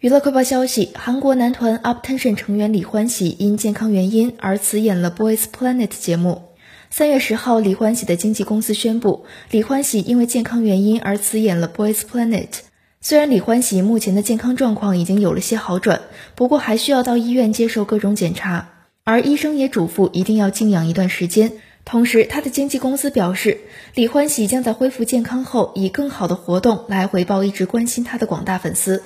娱乐快报消息：韩国男团 UpTension 成员李欢喜因健康原因而辞演了 Boys Planet 节目。三月十号，李欢喜的经纪公司宣布，李欢喜因为健康原因而辞演了 Boys Planet。虽然李欢喜目前的健康状况已经有了些好转，不过还需要到医院接受各种检查，而医生也嘱咐一定要静养一段时间。同时，他的经纪公司表示，李欢喜将在恢复健康后以更好的活动来回报一直关心他的广大粉丝。